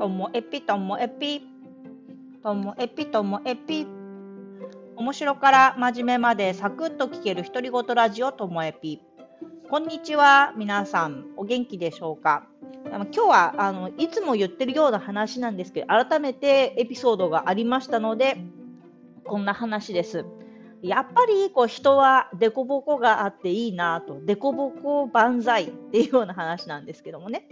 ともえぴともえぴ。ともえぴともえぴ。面白から真面目までサクッと聞ける独り言ラジオともえぴ。こんにちは、皆さん。お元気でしょうか？今日はあのいつも言ってるような話なんですけど、改めてエピソードがありましたので、こんな話です。やっぱりこう人は凸凹があっていいなと、凸凹万歳っていうような話なんですけどもね。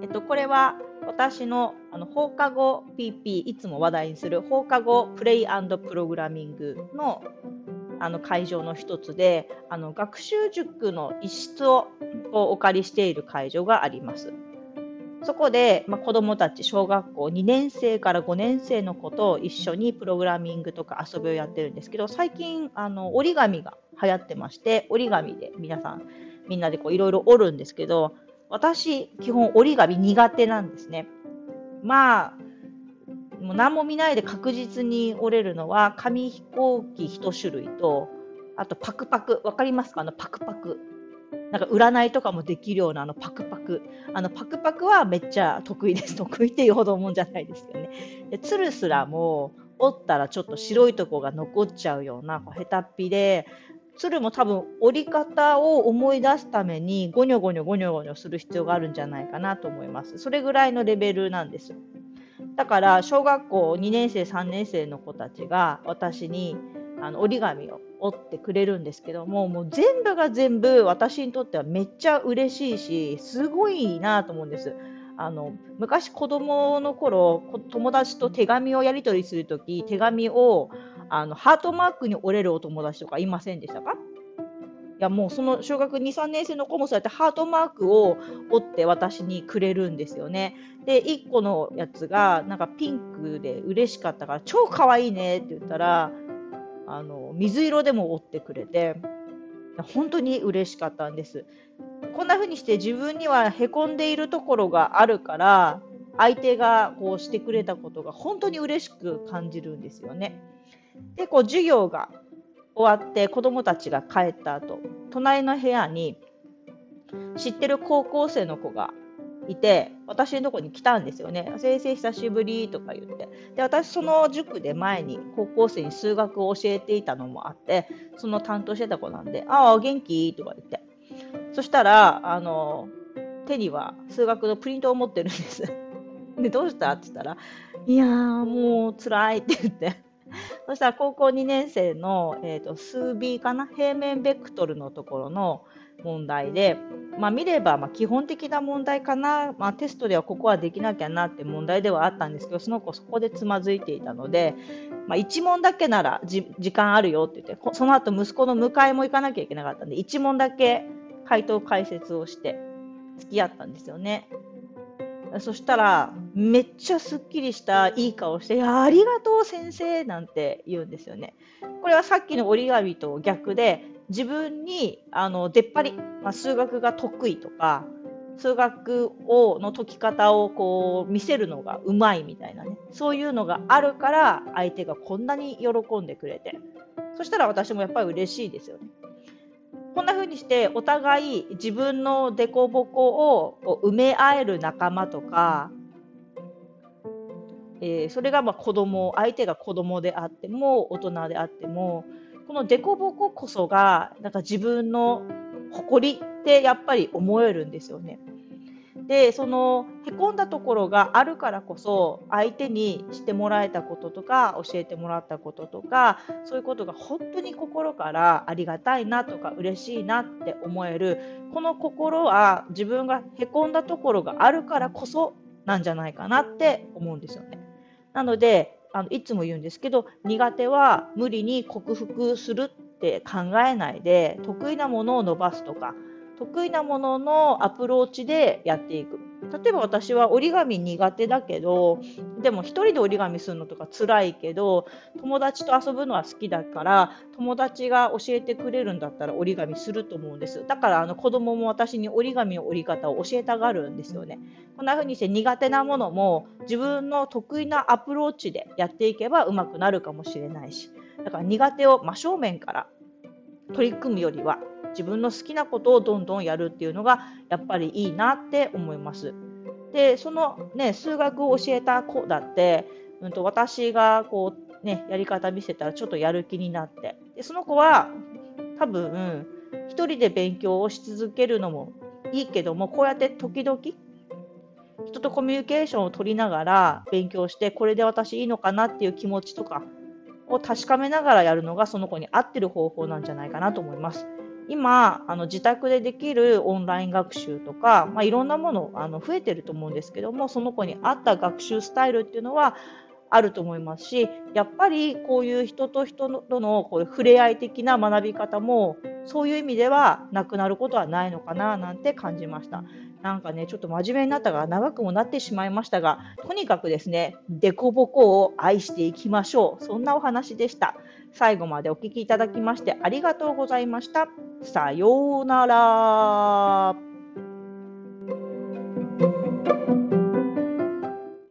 えっと、これは私のあの放課後 PP、いつも話題にする放課後プレイプログラミングのあの会場の一つで、あの学習塾の一室をお借りしている会場があります。そこで、まあ、子どもたち、小学校2年生から5年生の子と一緒にプログラミングとか遊びをやってるんですけど、最近、あの折り紙が流行ってまして、折り紙で皆さん、みんなでいろいろ折るんですけど、私、基本折り紙苦手なんですね。まあ、もう何も見ないで確実に折れるのは、紙飛行機1種類と、あとパクパク、わかりますか？あのパクパク。なんか占いとかもできるようなあのパクパク。あのパクパクはめっちゃ得意です。得意っていうほどもんじゃないですよね。で、ツルすらも折ったらちょっと白いとこが残っちゃうようなこうヘタっぴで、鶴も多分折り方を思い出すためにゴニョゴニョゴニョゴニョする必要があるんじゃないかなと思います。それぐらいのレベルなんですよ。だから小学校2年生3年生の子たちが私にあの折り紙を折ってくれるんですけども、もう全部が全部私にとってはめっちゃ嬉しいし、すごいなと思うんです。あの昔子供の頃友達と手紙をやり取りするとき手紙をあのハートマークに折れるお友達とかいませんでしたか？いやもうその小学2、3年生の子もそうやってハートマークを折って私にくれるんですよね。で、1個のやつがなんかピンクで嬉しかったから超可愛いねって言ったらあの水色でも折ってくれて本当に嬉しかったんです。こんな風にして自分にはへこんでいるところがあるから相手がこうしてくれたことが本当に嬉しく感じるんですよね。でこう授業が終わって子どもたちが帰った後隣の部屋に知ってる高校生の子がいて、私のとこに来たんですよね。先生久しぶりとか言って。で、私その塾で前に高校生に数学を教えていたのもあって、その担当してた子なんで、ああ、元気？とか言って。そしたら、あの、手には数学のプリントを持ってるんです。で、どうした？って言ったら、いやー、もう辛いって言って。そしたら高校2年生の、えーと、と数 B かな？平面ベクトルのところの問題で、まあ、見ればま基本的な問題かな、まあ、テストではここはできなきゃなって問題ではあったんですけどその子そこでつまずいていたので、まあ、1問だけなら時間あるよって言ってその後息子の迎えも行かなきゃいけなかったんで1問だけ回答解説をして付き合ったんですよね。そしたら、めっちゃすっきりしたいい顔して、ありがとう先生なんて言うんですよね。これはさっきの折り紙と逆で、自分にあの出っ張り、まあ、数学が得意とか数学をの解き方をこう見せるのがうまいみたいなねそういうのがあるから相手がこんなに喜んでくれてそしたら私もやっぱり嬉しいですよね。こんな風にしてお互い自分の凸凹を埋め合える仲間とか、えー、それがまあ子供相手が子供であっても大人であってもこの凸凹こそがなんか自分の誇りってやっぱり思えるんですよね。でそのへこんだところがあるからこそ相手にしてもらえたこととか教えてもらったこととかそういうことが本当に心からありがたいなとか嬉しいなって思えるこの心は自分がへこんだところがあるからこそなんじゃないかなって思うんですよね。なのであのいつも言うんですけど苦手は無理に克服するって考えないで得意なものを伸ばすとか得意なもののアプローチでやっていく。例えば私は折り紙苦手だけどでも1人で折り紙するのとか辛いけど友達と遊ぶのは好きだから友達が教えてくれるんだったら折り紙すると思うんです。だからあの子供も私に折り紙の折り方を教えたがるんですよね。こんな風にして苦手なものも自分の得意なアプローチでやっていけばうまくなるかもしれないし。だから苦手を真正面から取り組むよりは自分の好きなことをどんどんやるっていうのがやっぱりいいなって思います。で、そのね、数学を教えた子だって、うんと、私がこう、ね、やり方見せたらちょっとやる気になって、でその子は多分、一人で勉強をし続けるのもいいけども、こうやって時々、人とコミュニケーションを取りながら勉強して、これで私いいのかなっていう気持ちとかを確かめながらやるのがその子に合ってる方法なんじゃないかなと思います。今、あの自宅でできるオンライン学習とか、まあ、いろんなものあの増えてると思うんですけども、その子に合った学習スタイルっていうのはあると思いますし、やっぱりこういう人と人とのこう触れ合い的な学び方も、そういう意味ではなくなることはないのかななんて感じました。なんかね、ちょっと真面目になったが長くもなってしまいましたが、とにかくですね、デコボコを愛していきましょう。そんなお話でした。最後までお聴きいただきましてありがとうございました。さようなら。